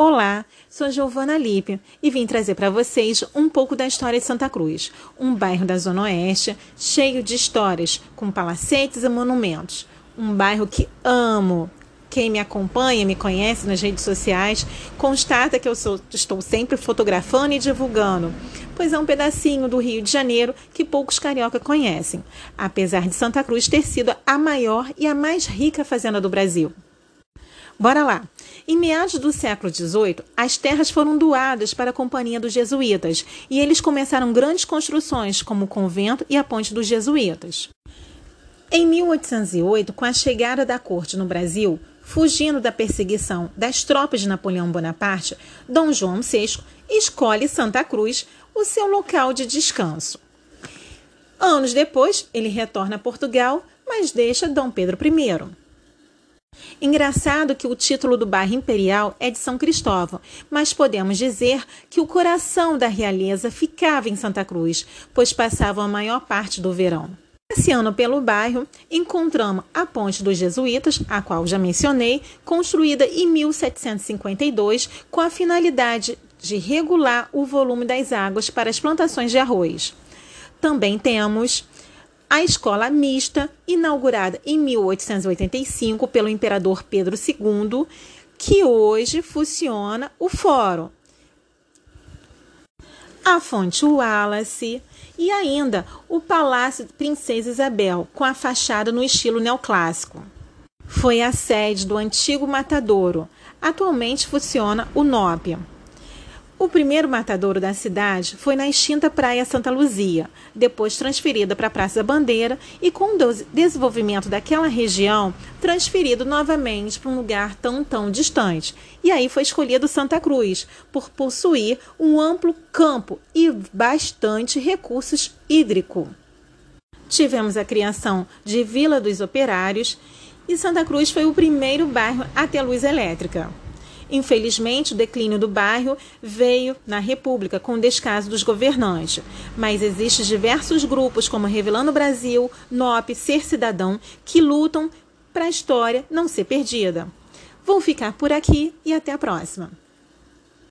Olá, sou Giovana Lippe e vim trazer para vocês um pouco da história de Santa Cruz, um bairro da Zona Oeste cheio de histórias, com palacetes e monumentos. Um bairro que amo. Quem me acompanha, me conhece nas redes sociais, constata que eu sou, estou sempre fotografando e divulgando, pois é um pedacinho do Rio de Janeiro que poucos carioca conhecem, apesar de Santa Cruz ter sido a maior e a mais rica fazenda do Brasil. Bora lá! Em meados do século XVIII, as terras foram doadas para a Companhia dos Jesuítas e eles começaram grandes construções, como o convento e a ponte dos Jesuítas. Em 1808, com a chegada da corte no Brasil, fugindo da perseguição das tropas de Napoleão Bonaparte, Dom João VI escolhe Santa Cruz, o seu local de descanso. Anos depois, ele retorna a Portugal, mas deixa Dom Pedro I. Engraçado que o título do bairro imperial é de São Cristóvão, mas podemos dizer que o coração da realeza ficava em Santa Cruz, pois passavam a maior parte do verão. Passeando pelo bairro, encontramos a Ponte dos Jesuítas, a qual já mencionei, construída em 1752 com a finalidade de regular o volume das águas para as plantações de arroz. Também temos a escola mista, inaugurada em 1885 pelo imperador Pedro II, que hoje funciona o fórum. A Fonte Wallace e ainda o Palácio Princesa Isabel, com a fachada no estilo neoclássico. Foi a sede do antigo matadouro. Atualmente funciona o Nópia. O primeiro matadouro da cidade foi na extinta Praia Santa Luzia, depois transferida para a Praça da Bandeira e, com o desenvolvimento daquela região, transferido novamente para um lugar tão, tão distante. E aí foi escolhido Santa Cruz, por possuir um amplo campo e bastante recursos hídricos. Tivemos a criação de Vila dos Operários e Santa Cruz foi o primeiro bairro a ter luz elétrica. Infelizmente, o declínio do bairro veio na República com o descaso dos governantes, mas existem diversos grupos como Revelando Brasil, NOP, Ser Cidadão, que lutam para a história não ser perdida. Vou ficar por aqui e até a próxima.